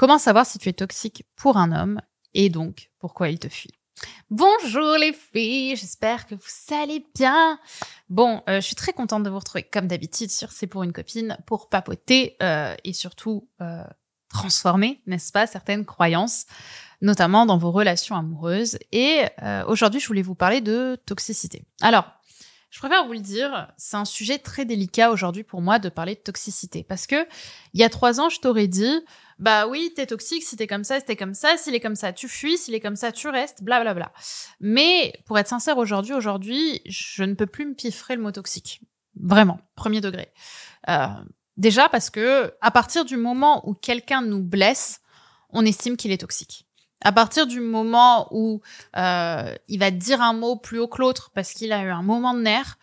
Comment savoir si tu es toxique pour un homme et donc pourquoi il te fuit? Bonjour les filles, j'espère que vous allez bien. Bon, euh, je suis très contente de vous retrouver comme d'habitude sur C'est pour une copine pour papoter euh, et surtout euh, transformer, n'est-ce pas, certaines croyances, notamment dans vos relations amoureuses. Et aujourd'hui, je voulais vous parler de toxicité. Alors, je préfère vous le dire, c'est un sujet très délicat aujourd'hui pour moi de parler de toxicité parce que il y a trois ans, je t'aurais dit, bah oui, t'es toxique si t'es comme ça, si t'es comme ça, s'il est comme ça, tu fuis, s'il est comme ça, tu restes, blablabla. Bla, bla. Mais pour être sincère aujourd'hui, aujourd'hui, je ne peux plus me piffrer le mot toxique. Vraiment, premier degré. Euh, déjà parce que à partir du moment où quelqu'un nous blesse, on estime qu'il est toxique. À partir du moment où euh, il va dire un mot plus haut que l'autre parce qu'il a eu un moment de nerf,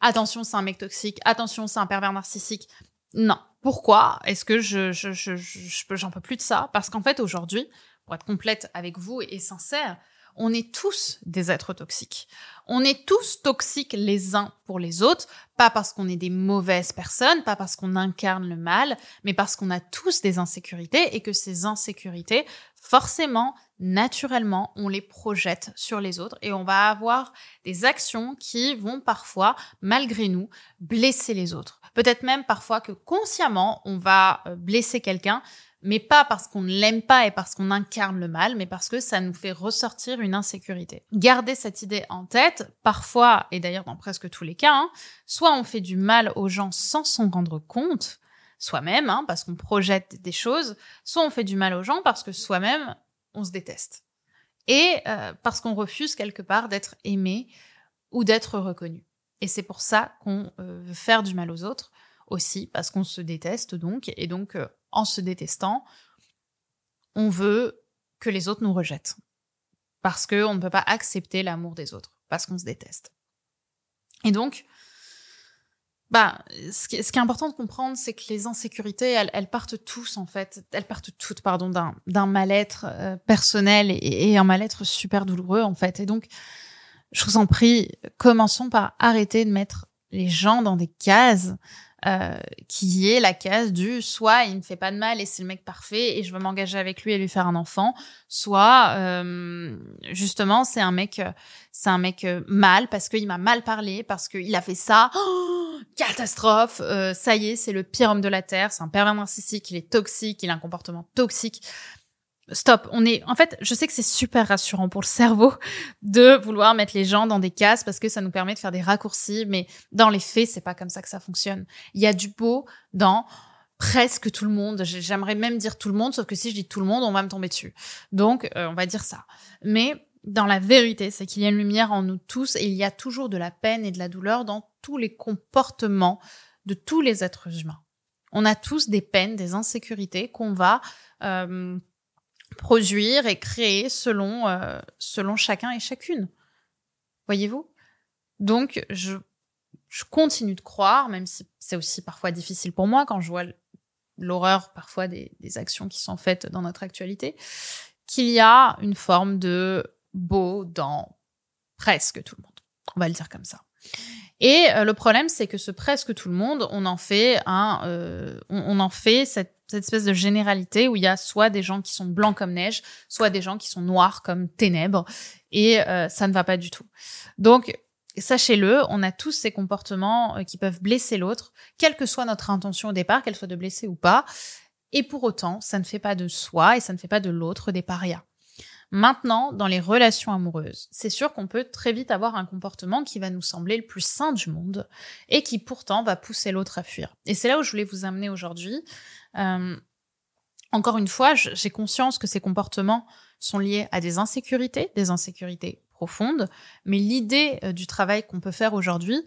attention, c'est un mec toxique, attention, c'est un pervers narcissique. Non. Pourquoi est-ce que je, je, je, je, j'en peux plus de ça? Parce qu'en fait, aujourd'hui, pour être complète avec vous et sincère, on est tous des êtres toxiques. On est tous toxiques les uns pour les autres, pas parce qu'on est des mauvaises personnes, pas parce qu'on incarne le mal, mais parce qu'on a tous des insécurités et que ces insécurités, forcément, naturellement, on les projette sur les autres et on va avoir des actions qui vont parfois, malgré nous, blesser les autres. Peut-être même parfois que consciemment, on va euh, blesser quelqu'un mais pas parce qu'on ne l'aime pas et parce qu'on incarne le mal, mais parce que ça nous fait ressortir une insécurité. Gardez cette idée en tête, parfois, et d'ailleurs dans presque tous les cas, hein, soit on fait du mal aux gens sans s'en rendre compte, soi-même, hein, parce qu'on projette des choses, soit on fait du mal aux gens parce que soi-même, on se déteste. Et euh, parce qu'on refuse quelque part d'être aimé ou d'être reconnu. Et c'est pour ça qu'on euh, veut faire du mal aux autres aussi, parce qu'on se déteste donc, et donc euh, en se détestant, on veut que les autres nous rejettent. Parce qu'on ne peut pas accepter l'amour des autres, parce qu'on se déteste. Et donc, bah, ce qui, est important de comprendre, c'est que les insécurités, elles, partent tous en fait, elles partent toutes, pardon, d'un mal-être euh, personnel et, un mal-être super douloureux en fait. Et donc, je vous en prie, commençons par arrêter de mettre les gens dans des cases euh, qui est la case du soit il ne fait pas de mal et c'est le mec parfait et je veux m'engager avec lui et lui faire un enfant, soit euh, justement c'est un mec c'est un mec euh, mal parce qu'il m'a mal parlé parce qu'il a fait ça. Oh, catastrophe, ça y est, c'est le pire homme de la terre, c'est un pervers narcissique, il est toxique, il a un comportement toxique stop. On est, en fait, je sais que c'est super rassurant pour le cerveau de vouloir mettre les gens dans des cases parce que ça nous permet de faire des raccourcis, mais dans les faits, c'est pas comme ça que ça fonctionne. Il y a du beau dans presque tout le monde. J'aimerais même dire tout le monde, sauf que si je dis tout le monde, on va me tomber dessus. Donc, euh, on va dire ça. Mais dans la vérité, c'est qu'il y a une lumière en nous tous et il y a toujours de la peine et de la douleur dans tous les comportements de tous les êtres humains. On a tous des peines, des insécurités qu'on va euh, produire et créer selon, euh, selon chacun et chacune. Voyez-vous? Donc, je, je continue de croire, même si c'est aussi parfois difficile pour moi quand je vois l'horreur parfois des, des actions qui sont faites dans notre actualité, qu'il y a une forme de beau dans presque tout le monde. On va le dire comme ça. Et euh, le problème, c'est que ce presque tout le monde, on en fait un, euh, on, on, en fait cette cette espèce de généralité où il y a soit des gens qui sont blancs comme neige, soit des gens qui sont noirs comme ténèbres, et euh, ça ne va pas du tout. Donc, sachez-le, on a tous ces comportements euh, qui peuvent blesser l'autre, quelle que soit notre intention au départ, qu'elle soit de blesser ou pas, et pour autant, ça ne fait pas de soi et ça ne fait pas de l'autre des parias. Maintenant, dans les relations amoureuses, c'est sûr qu'on peut très vite avoir un comportement qui va nous sembler le plus sain du monde et qui pourtant va pousser l'autre à fuir. Et c'est là où je voulais vous amener aujourd'hui. Euh, encore une fois, j'ai conscience que ces comportements sont liés à des insécurités, des insécurités profondes, mais l'idée euh, du travail qu'on peut faire aujourd'hui,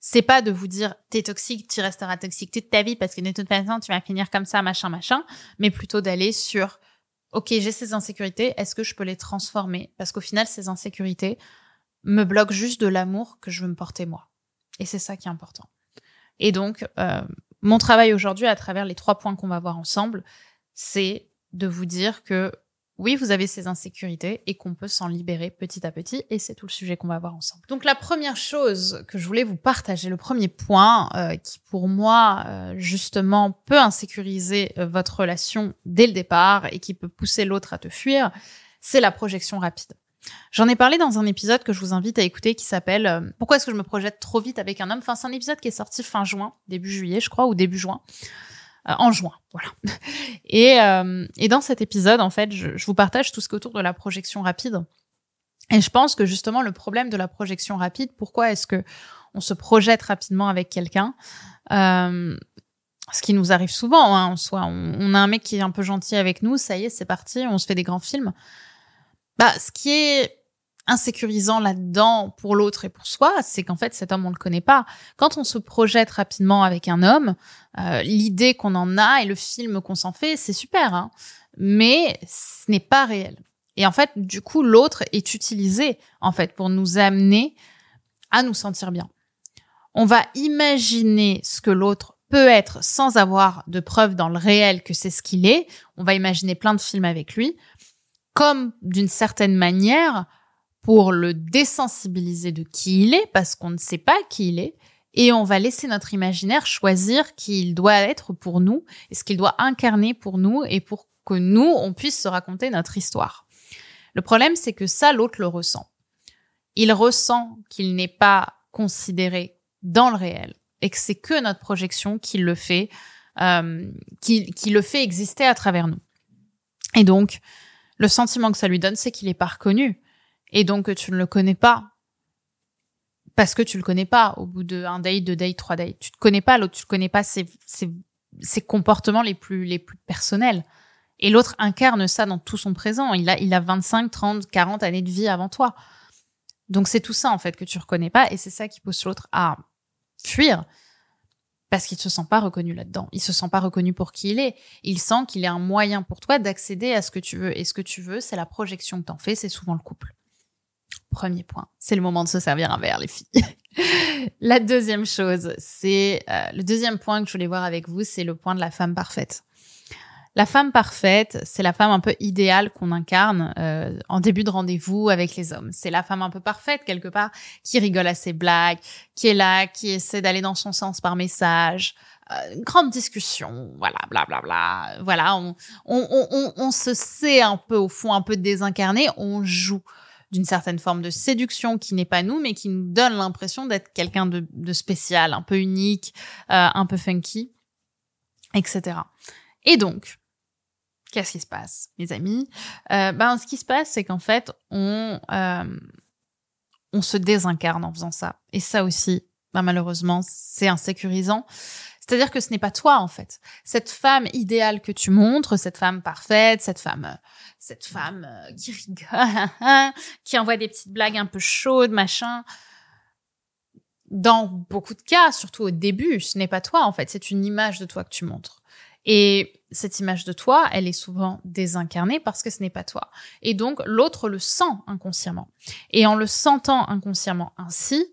c'est pas de vous dire t'es toxique, tu resteras toxique toute ta vie parce que de toute façon tu vas finir comme ça, machin, machin, mais plutôt d'aller sur ok, j'ai ces insécurités, est-ce que je peux les transformer? Parce qu'au final, ces insécurités me bloquent juste de l'amour que je veux me porter moi. Et c'est ça qui est important. Et donc, euh, mon travail aujourd'hui, à travers les trois points qu'on va voir ensemble, c'est de vous dire que oui, vous avez ces insécurités et qu'on peut s'en libérer petit à petit. Et c'est tout le sujet qu'on va voir ensemble. Donc la première chose que je voulais vous partager, le premier point euh, qui pour moi euh, justement peut insécuriser euh, votre relation dès le départ et qui peut pousser l'autre à te fuir, c'est la projection rapide. J'en ai parlé dans un épisode que je vous invite à écouter qui s'appelle Pourquoi est-ce que je me projette trop vite avec un homme? Enfin, c'est un épisode qui est sorti fin juin, début juillet, je crois, ou début juin. Euh, en juin. Voilà. Et, euh, et dans cet épisode, en fait, je, je vous partage tout ce qui est autour de la projection rapide. Et je pense que justement, le problème de la projection rapide, pourquoi est-ce que on se projette rapidement avec quelqu'un euh, ce qui nous arrive souvent, hein, soit on, on, a un mec qui est un peu gentil avec nous, ça y est, c'est parti, on se fait des grands films. Bah, ce qui est insécurisant là-dedans pour l'autre et pour soi, c'est qu'en fait cet homme on le connaît pas. Quand on se projette rapidement avec un homme, euh, l'idée qu'on en a et le film qu'on s'en fait, c'est super, hein, mais ce n'est pas réel. Et en fait, du coup, l'autre est utilisé en fait pour nous amener à nous sentir bien. On va imaginer ce que l'autre peut être sans avoir de preuves dans le réel que c'est ce qu'il est. On va imaginer plein de films avec lui, comme d'une certaine manière pour le désensibiliser de qui il est, parce qu'on ne sait pas qui il est, et on va laisser notre imaginaire choisir qui il doit être pour nous, et ce qu'il doit incarner pour nous, et pour que nous, on puisse se raconter notre histoire. Le problème, c'est que ça, l'autre le ressent. Il ressent qu'il n'est pas considéré dans le réel, et que c'est que notre projection qui le fait, euh, qui, qui le fait exister à travers nous. Et donc, le sentiment que ça lui donne, c'est qu'il n'est pas reconnu et donc tu ne le connais pas parce que tu le connais pas au bout de un date, deux dates, trois dates. Tu te connais pas l'autre, tu ne connais pas ses, ses, comportements les plus les plus personnels. Et l'autre incarne ça dans tout son présent. Il a il a 25, 30, 40 années de vie avant toi. Donc c'est tout ça en fait que tu reconnais pas et c'est ça qui pousse l'autre à fuir parce qu'il se sent pas reconnu là-dedans. Il se sent pas reconnu pour qui il est. Il sent qu'il est un moyen pour toi d'accéder à ce que tu veux. Et ce que tu veux, c'est la projection que t'en fais, c'est souvent le couple. Premier point, c'est le moment de se servir un verre, les filles. la deuxième chose, c'est euh, le deuxième point que je voulais voir avec vous, c'est le point de la femme parfaite. La femme parfaite, c'est la femme un peu idéale qu'on incarne euh, en début de rendez-vous avec les hommes. C'est la femme un peu parfaite quelque part, qui rigole à ses blagues, qui est là, qui essaie d'aller dans son sens par message. Euh, grande discussion, voilà, blablabla. Bla, bla. Voilà, on, on, on, on, se sait un peu au fond, un peu désincarné, on joue d'une certaine forme de séduction qui n'est pas nous, mais qui nous donne l'impression d'être quelqu'un de, de, spécial, un peu unique, euh, un peu funky, etc. Et donc, qu'est-ce qui se passe, mes amis? Euh, Ben, ce qui se passe, c'est qu'en fait, on euh, on se désincarne en faisant ça. Et ça aussi, ben, malheureusement, c'est insécurisant. C'est-à-dire que ce n'est pas toi, en fait. Cette femme idéale que tu montres, cette femme parfaite, cette femme, cette femme euh, qui rigole, qui envoie des petites blagues un peu chaudes, machin. Dans beaucoup de cas, surtout au début, ce n'est pas toi, en fait. C'est une image de toi que tu montres. Et cette image de toi, elle est souvent désincarnée parce que ce n'est pas toi. Et donc, l'autre le sent inconsciemment. Et en le sentant inconsciemment ainsi,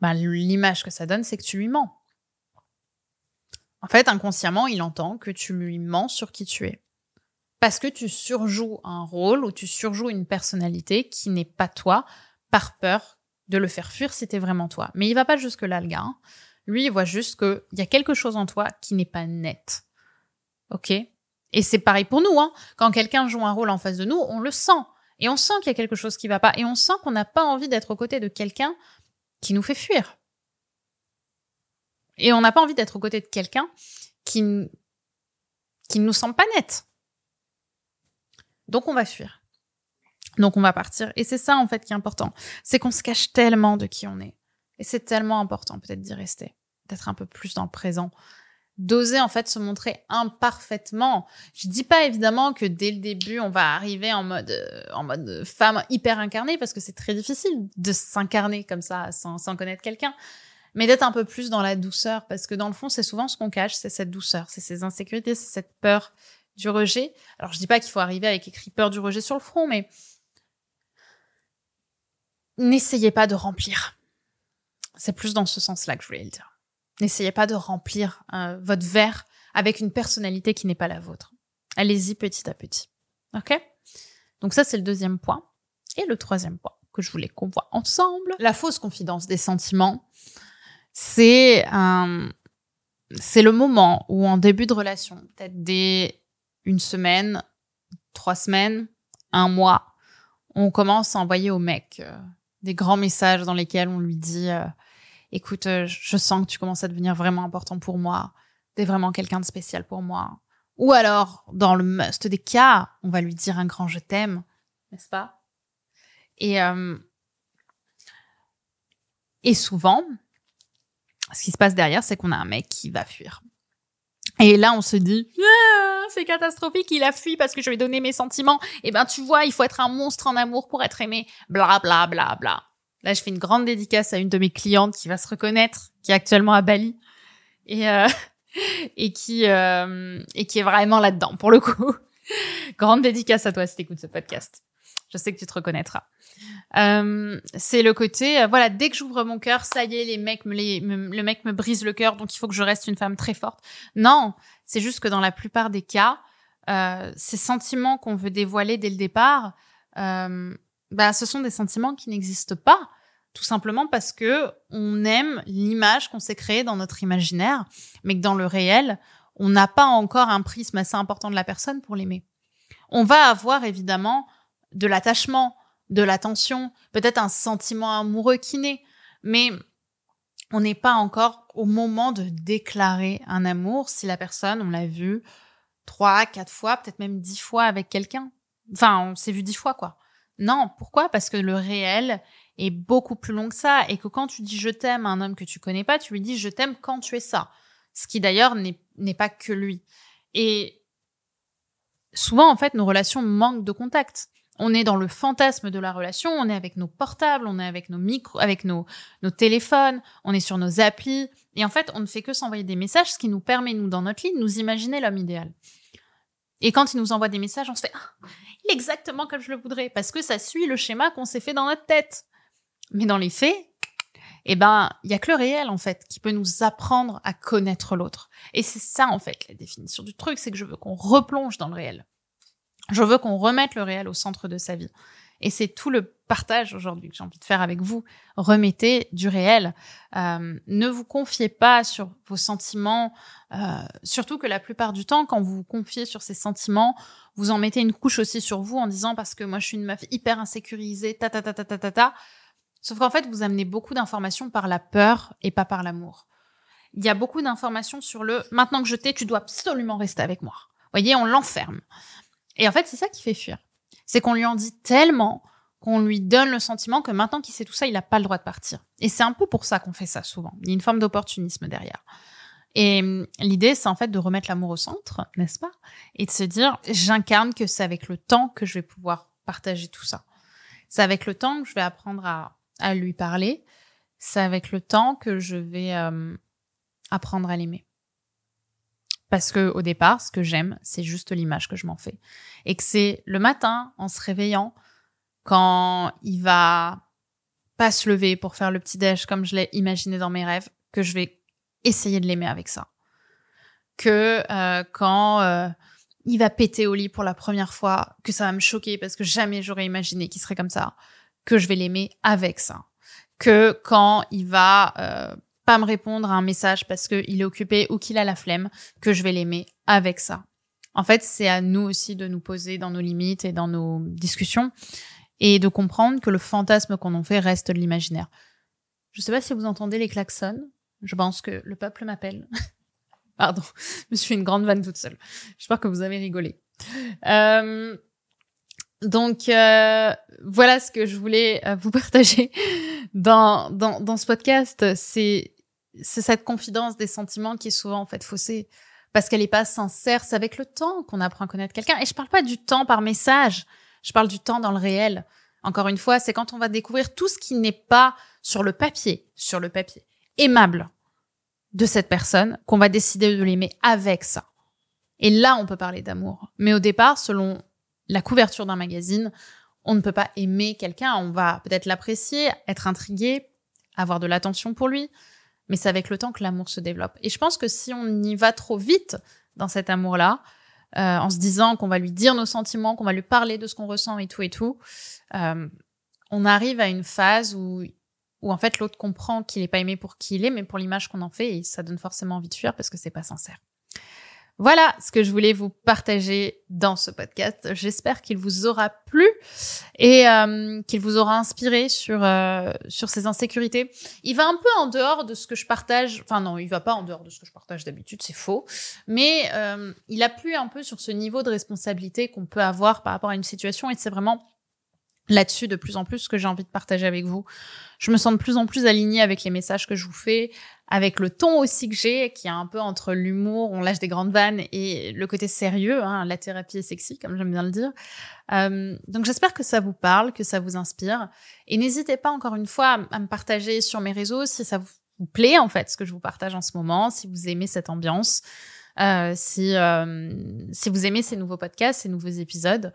bah, l'image que ça donne, c'est que tu lui mens. En fait, inconsciemment, il entend que tu lui mens sur qui tu es. Parce que tu surjoues un rôle ou tu surjoues une personnalité qui n'est pas toi par peur de le faire fuir si t'es vraiment toi. Mais il va pas jusque là, le gars. Hein. Lui, il voit juste qu'il y a quelque chose en toi qui n'est pas net. Ok? Et c'est pareil pour nous. Hein. Quand quelqu'un joue un rôle en face de nous, on le sent. Et on sent qu'il y a quelque chose qui va pas. Et on sent qu'on n'a pas envie d'être aux côtés de quelqu'un qui nous fait fuir. Et on n'a pas envie d'être aux côtés de quelqu'un qui, qui ne nous semble pas net. Donc on va fuir. Donc on va partir. Et c'est ça en fait qui est important. C'est qu'on se cache tellement de qui on est. Et c'est tellement important peut-être d'y rester, d'être un peu plus dans le présent, d'oser en fait se montrer imparfaitement. Je dis pas évidemment que dès le début on va arriver en mode euh, en mode femme hyper incarnée parce que c'est très difficile de s'incarner comme ça sans, sans connaître quelqu'un mais d'être un peu plus dans la douceur, parce que dans le fond, c'est souvent ce qu'on cache, c'est cette douceur, c'est ces insécurités, c'est cette peur du rejet. Alors, je dis pas qu'il faut arriver avec écrit peur du rejet sur le front, mais n'essayez pas de remplir. C'est plus dans ce sens-là que je voulais le dire. N'essayez pas de remplir euh, votre verre avec une personnalité qui n'est pas la vôtre. Allez-y petit à petit. Ok? Donc ça, c'est le deuxième point. Et le troisième point que je voulais qu'on voit ensemble, la fausse confidence des sentiments, c'est un, c'est le moment où en début de relation, peut-être dès une semaine, trois semaines, un mois, on commence à envoyer au mec euh, des grands messages dans lesquels on lui dit euh, écoute, euh, je sens que tu commences à devenir vraiment important pour moi, t'es vraiment quelqu'un de spécial pour moi. Ou alors, dans le must des cas, on va lui dire un grand je t'aime, n'est-ce pas? Et et souvent, ce qui se passe derrière, c'est qu'on a un mec qui va fuir. Et là, on se dit, ah, c'est catastrophique, il a fui parce que je lui ai donné mes sentiments. Et eh ben, tu vois, il faut être un monstre en amour pour être aimé. Bla, bla, bla, bla. Là, je fais une grande dédicace à une de mes clientes qui va se reconnaître, qui est actuellement à Bali. Et, euh, et qui, euh, et qui est vraiment là-dedans, pour le coup. grande dédicace à toi si t'écoutes ce podcast. Je sais que tu te reconnaîtras. Euh, c'est le côté, euh, voilà, dès que j'ouvre mon cœur, ça y est, les mecs me, les, le mec me brise le cœur, donc il faut que je reste une femme très forte. Non, c'est juste que dans la plupart des cas, euh, ces sentiments qu'on veut dévoiler dès le départ, euh, bah, ce sont des sentiments qui n'existent pas, tout simplement parce que on aime l'image qu'on s'est créée dans notre imaginaire, mais que dans le réel, on n'a pas encore un prisme assez important de la personne pour l'aimer. On va avoir évidemment de l'attachement, de l'attention, peut-être un sentiment amoureux qui naît, mais on n'est pas encore au moment de déclarer un amour si la personne, on l'a vu trois, quatre fois, peut-être même dix fois avec quelqu'un. Enfin, on s'est vu dix fois, quoi. Non, pourquoi? Parce que le réel est beaucoup plus long que ça et que quand tu dis je t'aime à un homme que tu connais pas, tu lui dis je t'aime quand tu es ça. Ce qui d'ailleurs n'est pas que lui. Et souvent, en fait, nos relations manquent de contact on est dans le fantasme de la relation, on est avec nos portables, on est avec nos micros, avec nos, téléphones, on est sur nos applis. Et en fait, on ne fait que s'envoyer des messages, ce qui nous permet, nous, dans notre lit, de nous imaginer l'homme idéal. Et quand il nous envoie des messages, on se fait ah, exactement comme je le voudrais, parce que ça suit le schéma qu'on s'est fait dans notre tête. Mais dans les faits, eh ben, il y a que le réel, en fait, qui peut nous apprendre à connaître l'autre. Et c'est ça, en fait, la définition du truc, c'est que je veux qu'on replonge dans le réel. Je veux qu'on remette le réel au centre de sa vie. Et c'est tout le partage aujourd'hui que j'ai envie de faire avec vous. Remettez du réel. Euh, ne vous confiez pas sur vos sentiments, euh, surtout que la plupart du temps, quand vous vous confiez sur ces sentiments, vous en mettez une couche aussi sur vous en disant parce que moi je suis une meuf hyper insécurisée, ta ta ta ta ta ta ta. Sauf qu'en fait, vous amenez beaucoup d'informations par la peur et pas par l'amour. Il y a beaucoup d'informations sur le maintenant que je t'ai, tu dois absolument rester avec moi. Vous voyez, on l'enferme. Et en fait, c'est ça qui fait fuir. C'est qu'on lui en dit tellement qu'on lui donne le sentiment que maintenant qu'il sait tout ça, il n'a pas le droit de partir. Et c'est un peu pour ça qu'on fait ça souvent. Il y a une forme d'opportunisme derrière. Et hum, l'idée, c'est en fait de remettre l'amour au centre, n'est-ce pas? Et de se dire, j'incarne que c'est avec le temps que je vais pouvoir partager tout ça. C'est avec le temps que je vais apprendre à, à lui parler. C'est avec le temps que je vais hum, apprendre à l'aimer. Parce que au départ, ce que j'aime, c'est juste l'image que je m'en fais. Et que c'est le matin, en se réveillant, quand il va pas se lever pour faire le petit déj comme je l'ai imaginé dans mes rêves, que je vais essayer de l'aimer avec ça. Que euh, quand euh, il va péter au lit pour la première fois, que ça va me choquer parce que jamais j'aurais imaginé qu'il serait comme ça, que je vais l'aimer avec ça. Que quand il va euh, pas me répondre à un message parce qu'il est occupé ou qu'il a la flemme, que je vais l'aimer avec ça. En fait, c'est à nous aussi de nous poser dans nos limites et dans nos discussions et de comprendre que le fantasme qu'on en fait reste de l'imaginaire. Je sais pas si vous entendez les klaxons. Je pense que le peuple m'appelle. Pardon, je suis une grande vanne toute seule. J'espère que vous avez rigolé. Euh, donc euh, voilà ce que je voulais euh, vous partager dans, dans, dans ce podcast. C'est c'est cette confidence des sentiments qui est souvent en fait faussée parce qu'elle est pas sincère. C'est avec le temps qu'on apprend à connaître quelqu'un. Et je parle pas du temps par message. Je parle du temps dans le réel. Encore une fois, c'est quand on va découvrir tout ce qui n'est pas sur le papier, sur le papier, aimable de cette personne, qu'on va décider de l'aimer avec ça. Et là, on peut parler d'amour. Mais au départ, selon la couverture d'un magazine, on ne peut pas aimer quelqu'un. On va peut-être l'apprécier, être intrigué, avoir de l'attention pour lui, mais c'est avec le temps que l'amour se développe. Et je pense que si on y va trop vite dans cet amour-là, euh, en se disant qu'on va lui dire nos sentiments, qu'on va lui parler de ce qu'on ressent et tout et tout, euh, on arrive à une phase où, où en fait l'autre comprend qu'il n'est pas aimé pour qui il est, mais pour l'image qu'on en fait, et ça donne forcément envie de fuir parce que c'est pas sincère. Voilà ce que je voulais vous partager dans ce podcast. J'espère qu'il vous aura plu et euh, qu'il vous aura inspiré sur euh, sur ces insécurités. Il va un peu en dehors de ce que je partage. Enfin non, il va pas en dehors de ce que je partage d'habitude, c'est faux. Mais euh, il appuie un peu sur ce niveau de responsabilité qu'on peut avoir par rapport à une situation et c'est vraiment là-dessus de plus en plus ce que j'ai envie de partager avec vous. Je me sens de plus en plus alignée avec les messages que je vous fais, avec le ton aussi que j'ai, qui est un peu entre l'humour, on lâche des grandes vannes, et le côté sérieux, hein, la thérapie est sexy, comme j'aime bien le dire. Euh, donc j'espère que ça vous parle, que ça vous inspire. Et n'hésitez pas encore une fois à, me partager sur mes réseaux si ça vous plaît, en fait, ce que je vous partage en ce moment, si vous aimez cette ambiance, euh, si, euh, si vous aimez ces nouveaux podcasts, ces nouveaux épisodes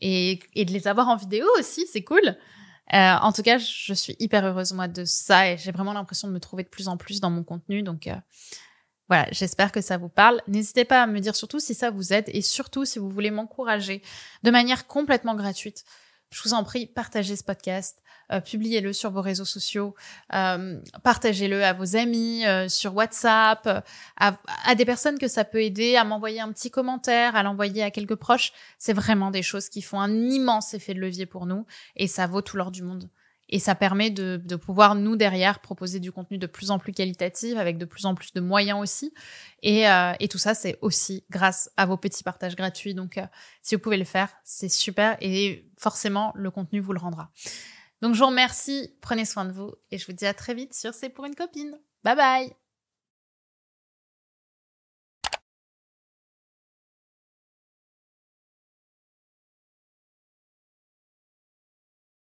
et, et de les avoir en vidéo aussi, c'est cool. Euh, en tout cas, je suis hyper heureuse moi de ça et j'ai vraiment l'impression de me trouver de plus en plus dans mon contenu. Donc euh, voilà, j'espère que ça vous parle. N'hésitez pas à me dire surtout si ça vous aide et surtout si vous voulez m'encourager de manière complètement gratuite je vous en prie, partagez ce podcast, euh, publiez-le sur vos réseaux sociaux, euh, partagez-le à vos amis, euh, sur WhatsApp, à, à, des personnes que ça peut aider, à m'envoyer un petit commentaire, à l'envoyer à quelques proches. C'est vraiment des choses qui font un immense effet de levier pour nous et ça vaut tout l'or du monde. Et ça permet de, de, pouvoir, nous, derrière, proposer du contenu de plus en plus qualitatif, avec de plus en plus de moyens aussi. Et, euh, et tout ça, c'est aussi grâce à vos petits partages gratuits. Donc, euh, si vous pouvez le faire, c'est super. Et forcément, le contenu vous le rendra. Donc, je vous remercie. Prenez soin de vous. Et je vous dis à très vite sur C'est pour une copine. Bye bye